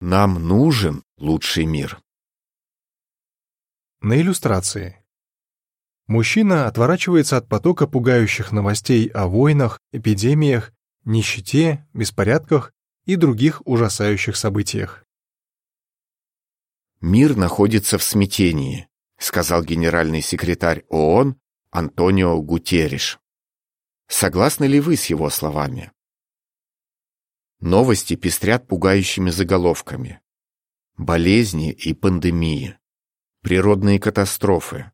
Нам нужен лучший мир. На иллюстрации. Мужчина отворачивается от потока пугающих новостей о войнах, эпидемиях, нищете, беспорядках и других ужасающих событиях. Мир находится в смятении, сказал генеральный секретарь ООН Антонио Гутерриш. Согласны ли вы с его словами? Новости пестрят пугающими заголовками. Болезни и пандемии, природные катастрофы,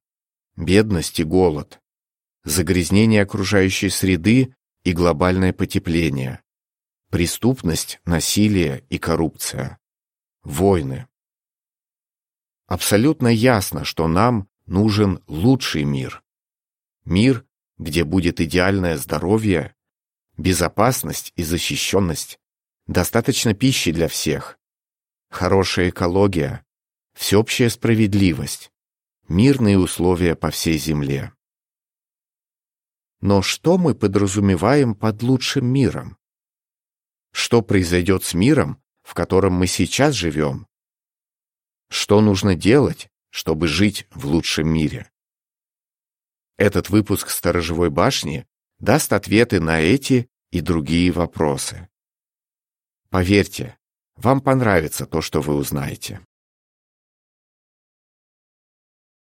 бедность и голод, загрязнение окружающей среды и глобальное потепление, преступность, насилие и коррупция, войны. Абсолютно ясно, что нам нужен лучший мир. Мир, где будет идеальное здоровье, безопасность и защищенность, достаточно пищи для всех, хорошая экология, всеобщая справедливость, мирные условия по всей Земле. Но что мы подразумеваем под лучшим миром? Что произойдет с миром, в котором мы сейчас живем? Что нужно делать, чтобы жить в лучшем мире? Этот выпуск «Сторожевой башни» даст ответы на эти и другие вопросы. Поверьте, вам понравится то, что вы узнаете.